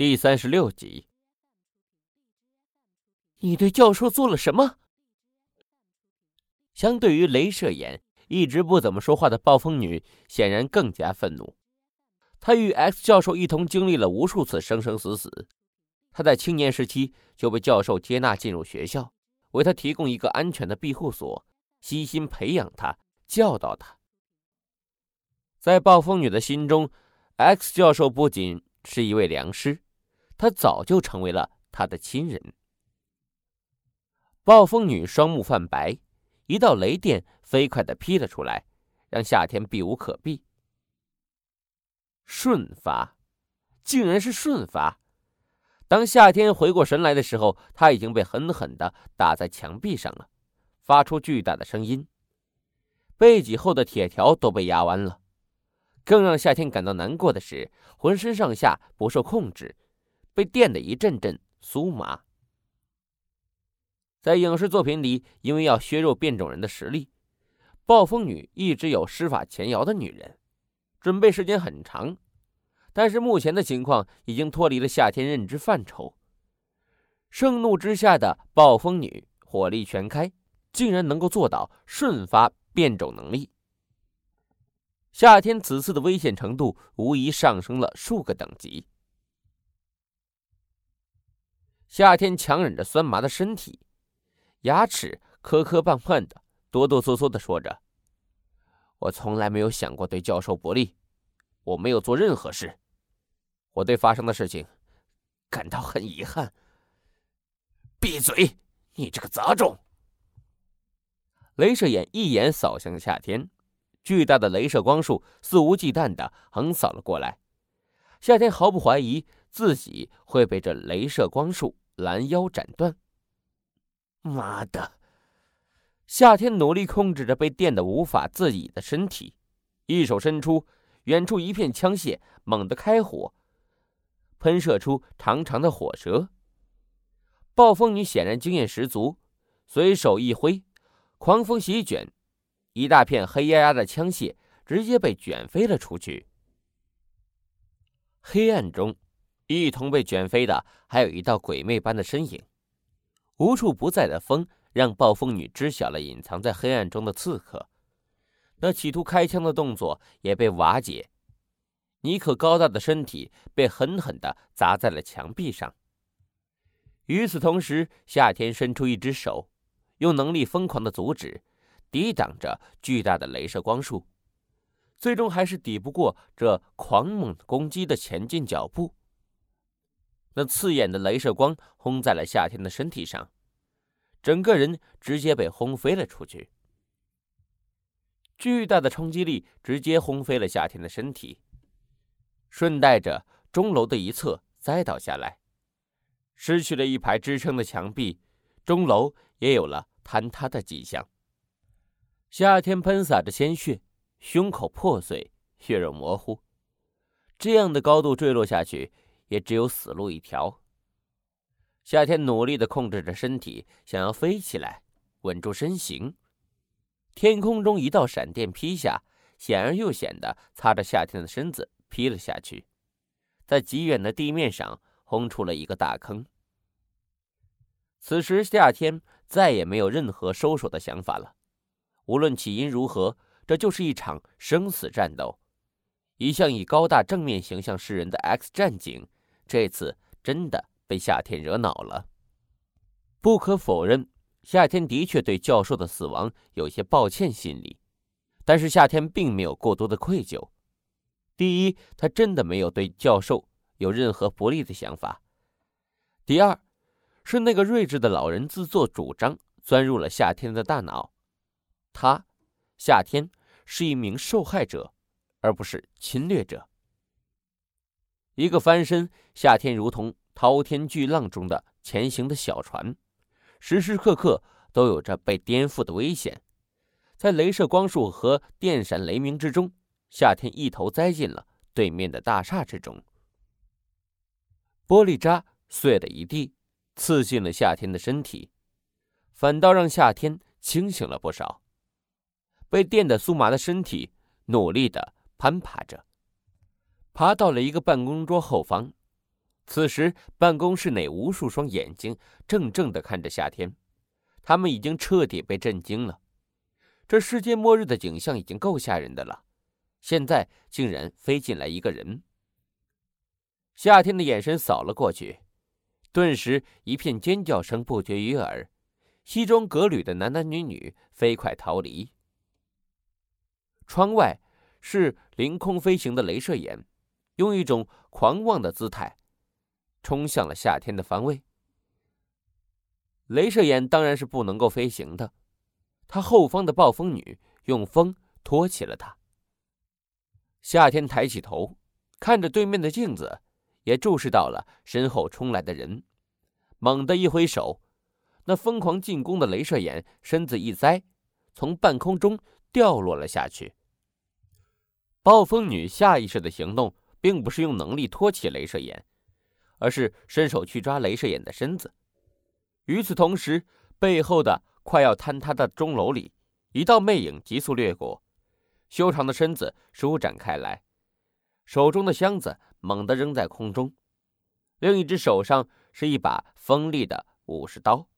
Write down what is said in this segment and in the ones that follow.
第三十六集，你对教授做了什么？相对于镭射眼，一直不怎么说话的暴风女显然更加愤怒。她与 X 教授一同经历了无数次生生死死，她在青年时期就被教授接纳进入学校，为他提供一个安全的庇护所，悉心培养他，教导他。在暴风女的心中，X 教授不仅是一位良师。他早就成为了他的亲人。暴风女双目泛白，一道雷电飞快的劈了出来，让夏天避无可避。瞬发，竟然是瞬发！当夏天回过神来的时候，他已经被狠狠的打在墙壁上了，发出巨大的声音，背脊后的铁条都被压弯了。更让夏天感到难过的是，浑身上下不受控制。被电得一阵阵酥麻。在影视作品里，因为要削弱变种人的实力，暴风女一直有施法前摇的女人，准备时间很长。但是目前的情况已经脱离了夏天认知范畴。盛怒之下的暴风女火力全开，竟然能够做到瞬发变种能力。夏天此次的危险程度无疑上升了数个等级。夏天强忍着酸麻的身体，牙齿磕磕绊绊的，哆哆嗦嗦的说着：“我从来没有想过对教授不利，我没有做任何事，我对发生的事情感到很遗憾。”闭嘴，你这个杂种！镭射眼一眼扫向夏天，巨大的镭射光束肆无忌惮的横扫了过来。夏天毫不怀疑自己会被这镭射光束。拦腰斩断！妈的！夏天努力控制着被电得无法自已的身体，一手伸出，远处一片枪械猛地开火，喷射出长长的火舌。暴风女显然经验十足，随手一挥，狂风席卷，一大片黑压压的枪械直接被卷飞了出去。黑暗中。一同被卷飞的，还有一道鬼魅般的身影。无处不在的风让暴风女知晓了隐藏在黑暗中的刺客。那企图开枪的动作也被瓦解。尼可高大的身体被狠狠地砸在了墙壁上。与此同时，夏天伸出一只手，用能力疯狂的阻止，抵挡着巨大的镭射光束，最终还是抵不过这狂猛攻击的前进脚步。那刺眼的镭射光轰在了夏天的身体上，整个人直接被轰飞了出去。巨大的冲击力直接轰飞了夏天的身体，顺带着钟楼的一侧栽倒下来，失去了一排支撑的墙壁，钟楼也有了坍塌的迹象。夏天喷洒着鲜血，胸口破碎，血肉模糊，这样的高度坠落下去。也只有死路一条。夏天努力的控制着身体，想要飞起来，稳住身形。天空中一道闪电劈下，显而又显的擦着夏天的身子劈了下去，在极远的地面上轰出了一个大坑。此时，夏天再也没有任何收手的想法了。无论起因如何，这就是一场生死战斗。一向以高大正面形象示人的 X 战警。这次真的被夏天惹恼了。不可否认，夏天的确对教授的死亡有些抱歉心理，但是夏天并没有过多的愧疚。第一，他真的没有对教授有任何不利的想法；第二，是那个睿智的老人自作主张钻入了夏天的大脑。他，夏天是一名受害者，而不是侵略者。一个翻身，夏天如同滔天巨浪中的前行的小船，时时刻刻都有着被颠覆的危险。在镭射光束和电闪雷鸣之中，夏天一头栽进了对面的大厦之中。玻璃渣碎了一地，刺进了夏天的身体，反倒让夏天清醒了不少。被电得酥麻的身体努力的攀爬着。爬到了一个办公桌后方，此时，办公室内无数双眼睛怔怔地看着夏天，他们已经彻底被震惊了。这世界末日的景象已经够吓人的了，现在竟然飞进来一个人。夏天的眼神扫了过去，顿时一片尖叫声不绝于耳，西装革履的男男女女飞快逃离。窗外是凌空飞行的镭射眼，用一种狂妄的姿态冲向了夏天的方位。镭射眼当然是不能够飞行的。他后方的暴风女用风托起了他。夏天抬起头，看着对面的镜子，也注视到了身后冲来的人，猛地一挥手，那疯狂进攻的镭射眼身子一栽，从半空中掉落了下去。暴风女下意识的行动，并不是用能力托起镭射眼，而是伸手去抓镭射眼的身子。与此同时，背后的。快要坍塌的钟楼里，一道魅影急速掠过，修长的身子舒展开来，手中的箱子猛地扔在空中，另一只手上是一把锋利的武士刀。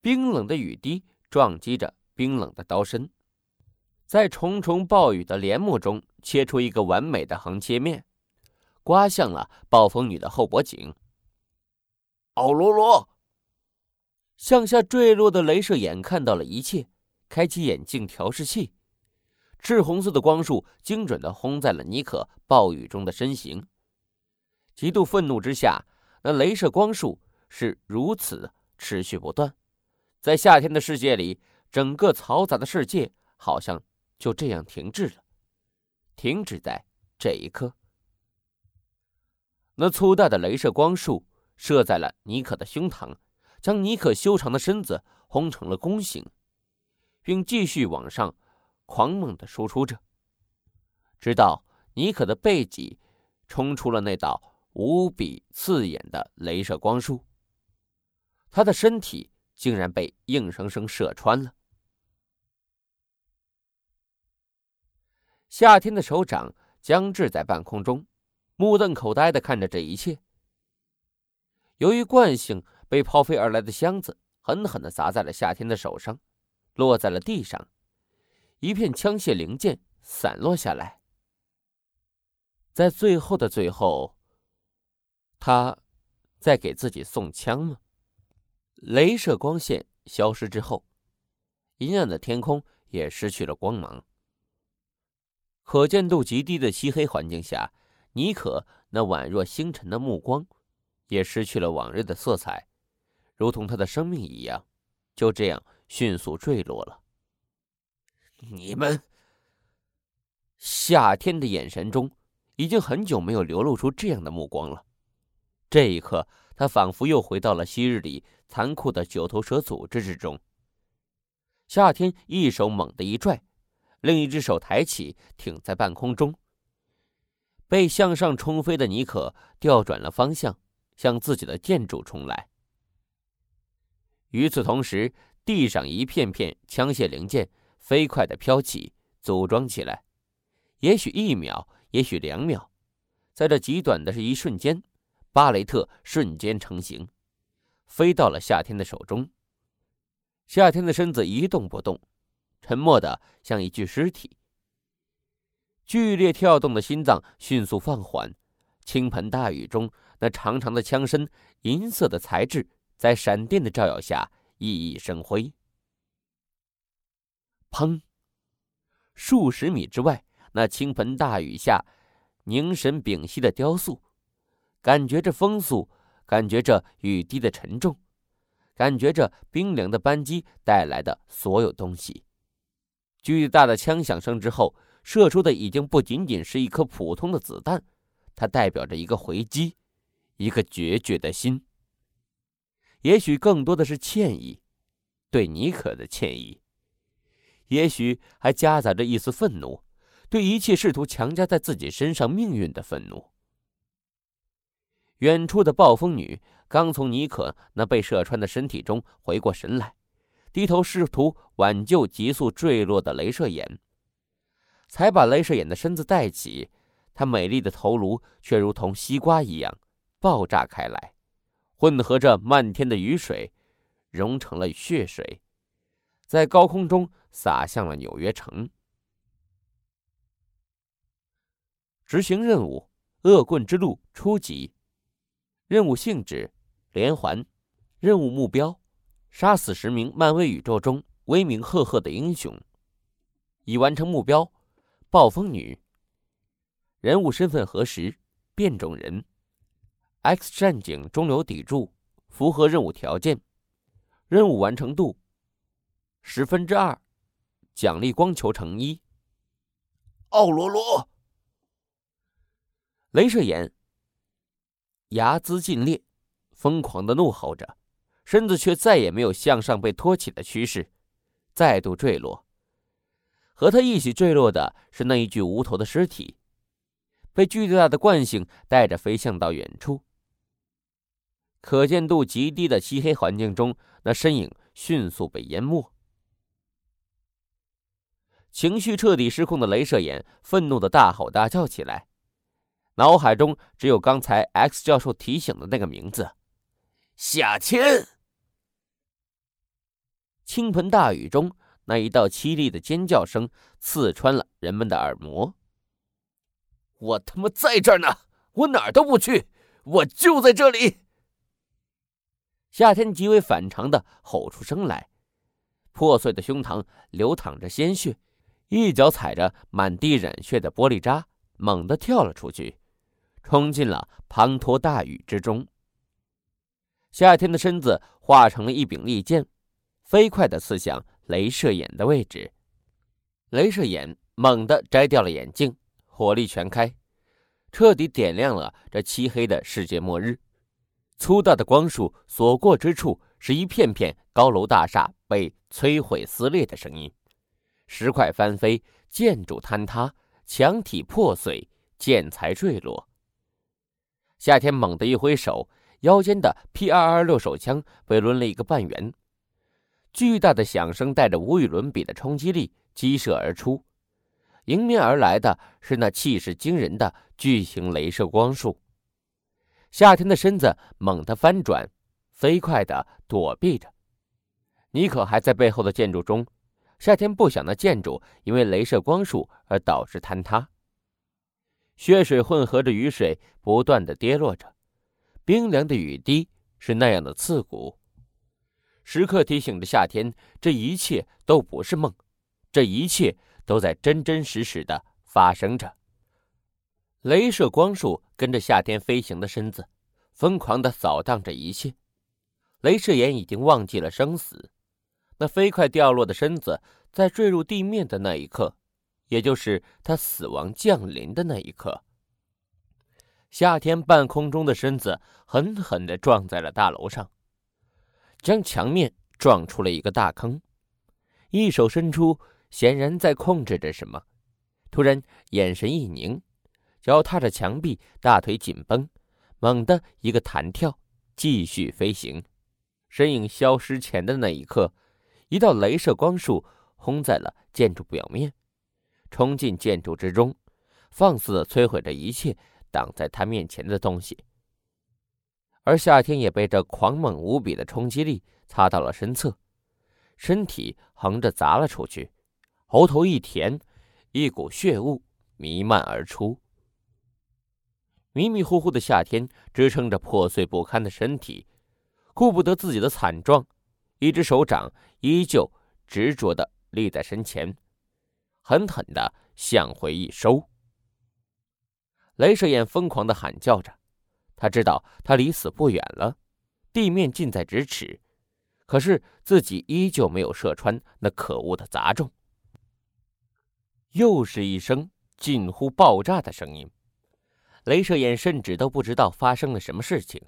冰冷的雨滴撞击着冰冷的刀身，在重重暴雨的帘幕中切出一个完美的横切面，刮向了暴风女的后脖颈。奥罗罗。向下坠落的镭射眼看到了一切，开启眼镜调试器，赤红色的光束精准的轰在了尼可暴雨中的身形。极度愤怒之下，那镭射光束是如此持续不断，在夏天的世界里，整个嘈杂的世界好像就这样停滞了，停止在这一刻。那粗大的镭射光束射在了尼可的胸膛。将尼可修长的身子轰成了弓形，并继续往上狂猛的输出着，直到尼可的背脊冲出了那道无比刺眼的镭射光束，他的身体竟然被硬生生射穿了。夏天的手掌僵滞在半空中，目瞪口呆的看着这一切。由于惯性。被抛飞而来的箱子狠狠地砸在了夏天的手上，落在了地上，一片枪械零件散落下来。在最后的最后，他在给自己送枪吗？镭射光线消失之后，阴暗的天空也失去了光芒。可见度极低的漆黑环境下，尼可那宛若星辰的目光也失去了往日的色彩。如同他的生命一样，就这样迅速坠落了。你们，夏天的眼神中已经很久没有流露出这样的目光了。这一刻，他仿佛又回到了昔日里残酷的九头蛇组织之中。夏天一手猛地一拽，另一只手抬起，挺在半空中。被向上冲飞的尼可调转了方向，向自己的建筑冲来。与此同时，地上一片片枪械零件飞快地飘起，组装起来。也许一秒，也许两秒，在这极短的是一瞬间，巴雷特瞬间成型，飞到了夏天的手中。夏天的身子一动不动，沉默的像一具尸体。剧烈跳动的心脏迅速放缓，倾盆大雨中，那长长的枪身，银色的材质。在闪电的照耀下，熠熠生辉。砰！数十米之外，那倾盆大雨下，凝神屏息的雕塑，感觉着风速，感觉着雨滴的沉重，感觉着冰凉的扳机带来的所有东西。巨大的枪响声之后，射出的已经不仅仅是一颗普通的子弹，它代表着一个回击，一个决绝的心。也许更多的是歉意，对尼可的歉意；也许还夹杂着一丝愤怒，对一切试图强加在自己身上命运的愤怒。远处的暴风女刚从尼可那被射穿的身体中回过神来，低头试图挽救急速坠落的镭射眼，才把镭射眼的身子带起，她美丽的头颅却如同西瓜一样爆炸开来，混合着漫天的雨水，融成了血水，在高空中洒向了纽约城。执行任务：恶棍之路初级。任务性质：连环。任务目标：杀死十名漫威宇宙中威名赫赫的英雄。已完成目标：暴风女。人物身份核实：变种人。X 战警中流砥柱，符合任务条件。任务完成度：十分之二。奖励光球乘一。奥罗罗。镭射眼，牙眦尽裂，疯狂的怒吼着，身子却再也没有向上被托起的趋势，再度坠落。和他一起坠落的是那一具无头的尸体，被巨大的惯性带着飞向到远处。可见度极低的漆黑环境中，那身影迅速被淹没。情绪彻底失控的镭射眼愤怒的大吼大叫起来。脑海中只有刚才 X 教授提醒的那个名字，夏天。倾盆大雨中，那一道凄厉的尖叫声刺穿了人们的耳膜。我他妈在这儿呢！我哪儿都不去，我就在这里。夏天极为反常的吼出声来，破碎的胸膛流淌着鲜血，一脚踩着满地染血的玻璃渣，猛地跳了出去。冲进了滂沱大雨之中。夏天的身子化成了一柄利剑，飞快地刺向镭射眼的位置。镭射眼猛地摘掉了眼镜，火力全开，彻底点亮了这漆黑的世界末日。粗大的光束所过之处，是一片片高楼大厦被摧毁撕裂的声音，石块翻飞，建筑坍塌，墙体破碎，建材坠落。夏天猛地一挥手，腰间的 P 二二六手枪被抡了一个半圆，巨大的响声带着无与伦比的冲击力激射而出，迎面而来的是那气势惊人的巨型镭射光束。夏天的身子猛地翻转，飞快地躲避着。尼可还在背后的建筑中，夏天不想那建筑因为镭射光束而导致坍塌。血水混合着雨水，不断的跌落着，冰凉的雨滴是那样的刺骨，时刻提醒着夏天，这一切都不是梦，这一切都在真真实实的发生着。镭射光束跟着夏天飞行的身子，疯狂的扫荡着一切。镭射眼已经忘记了生死，那飞快掉落的身子，在坠入地面的那一刻。也就是他死亡降临的那一刻，夏天半空中的身子狠狠的撞在了大楼上，将墙面撞出了一个大坑。一手伸出，显然在控制着什么。突然，眼神一凝，脚踏着墙壁，大腿紧绷，猛地一个弹跳，继续飞行。身影消失前的那一刻，一道镭射光束轰在了建筑表面。冲进建筑之中，放肆的摧毁着一切挡在他面前的东西。而夏天也被这狂猛无比的冲击力擦到了身侧，身体横着砸了出去，喉头一甜，一股血雾弥漫而出。迷迷糊糊的夏天支撑着破碎不堪的身体，顾不得自己的惨状，一只手掌依旧执着的立在身前。狠狠的向回一收，镭射眼疯狂的喊叫着，他知道他离死不远了，地面近在咫尺，可是自己依旧没有射穿那可恶的杂种。又是一声近乎爆炸的声音，镭射眼甚至都不知道发生了什么事情，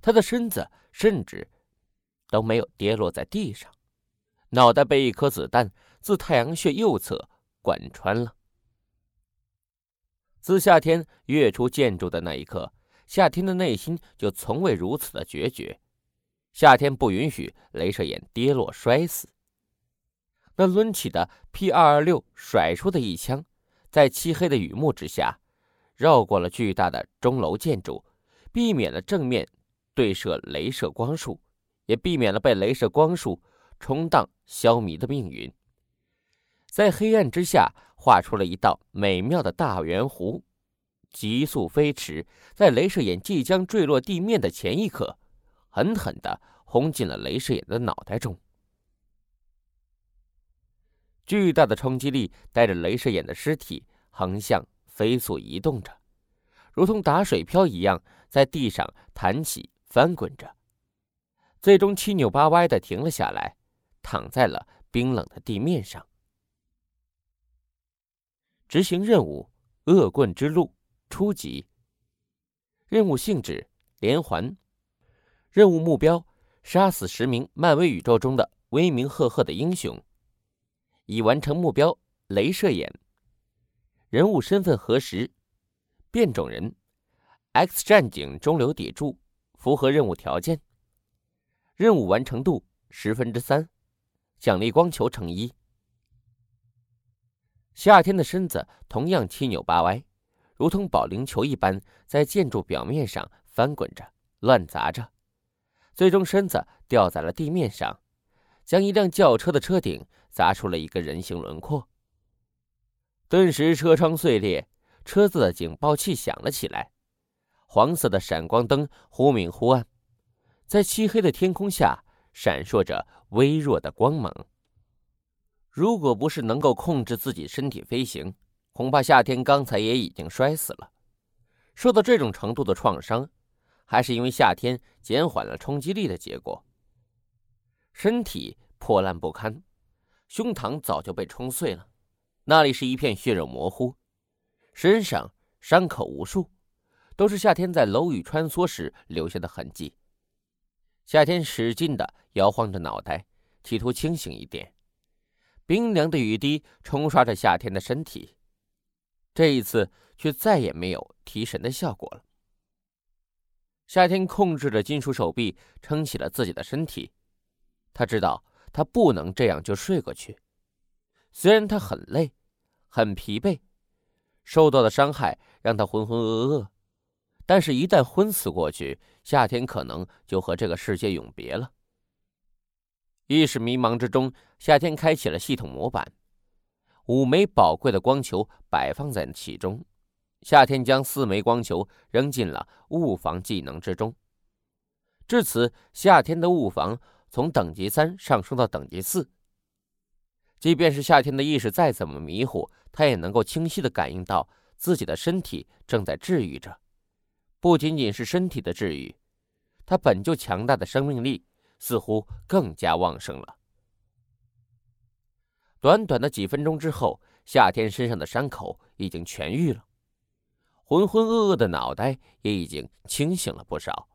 他的身子甚至都没有跌落在地上，脑袋被一颗子弹自太阳穴右侧。贯穿了。自夏天跃出建筑的那一刻，夏天的内心就从未如此的决绝。夏天不允许镭射眼跌落摔死。那抡起的 P 二二六甩出的一枪，在漆黑的雨幕之下，绕过了巨大的钟楼建筑，避免了正面对射镭射光束，也避免了被镭射光束冲荡消弭的命运。在黑暗之下，画出了一道美妙的大圆弧，急速飞驰，在镭射眼即将坠落地面的前一刻，狠狠的轰进了镭射眼的脑袋中。巨大的冲击力带着镭射眼的尸体横向飞速移动着，如同打水漂一样在地上弹起翻滚着，最终七扭八歪的停了下来，躺在了冰冷的地面上。执行任务：恶棍之路初级。任务性质：连环。任务目标：杀死十名漫威宇宙中的威名赫赫的英雄。已完成目标：镭射眼。人物身份核实：变种人，X 战警中流砥柱，符合任务条件。任务完成度十分之三，奖励光球乘一。夏天的身子同样七扭八歪，如同保龄球一般，在建筑表面上翻滚着、乱砸着，最终身子掉在了地面上，将一辆轿车的车顶砸出了一个人形轮廓。顿时，车窗碎裂，车子的警报器响了起来，黄色的闪光灯忽明忽暗，在漆黑的天空下闪烁着微弱的光芒。如果不是能够控制自己身体飞行，恐怕夏天刚才也已经摔死了。受到这种程度的创伤，还是因为夏天减缓了冲击力的结果。身体破烂不堪，胸膛早就被冲碎了，那里是一片血肉模糊，身上伤口无数，都是夏天在楼宇穿梭时留下的痕迹。夏天使劲的摇晃着脑袋，企图清醒一点。冰凉的雨滴冲刷着夏天的身体，这一次却再也没有提神的效果了。夏天控制着金属手臂，撑起了自己的身体。他知道他不能这样就睡过去。虽然他很累，很疲惫，受到的伤害让他浑浑噩噩，但是，一旦昏死过去，夏天可能就和这个世界永别了。意识迷茫之中，夏天开启了系统模板，五枚宝贵的光球摆放在其中。夏天将四枚光球扔进了物防技能之中。至此，夏天的物防从等级三上升到等级四。即便是夏天的意识再怎么迷糊，他也能够清晰的感应到自己的身体正在治愈着。不仅仅是身体的治愈，他本就强大的生命力。似乎更加旺盛了。短短的几分钟之后，夏天身上的伤口已经痊愈了，浑浑噩噩的脑袋也已经清醒了不少。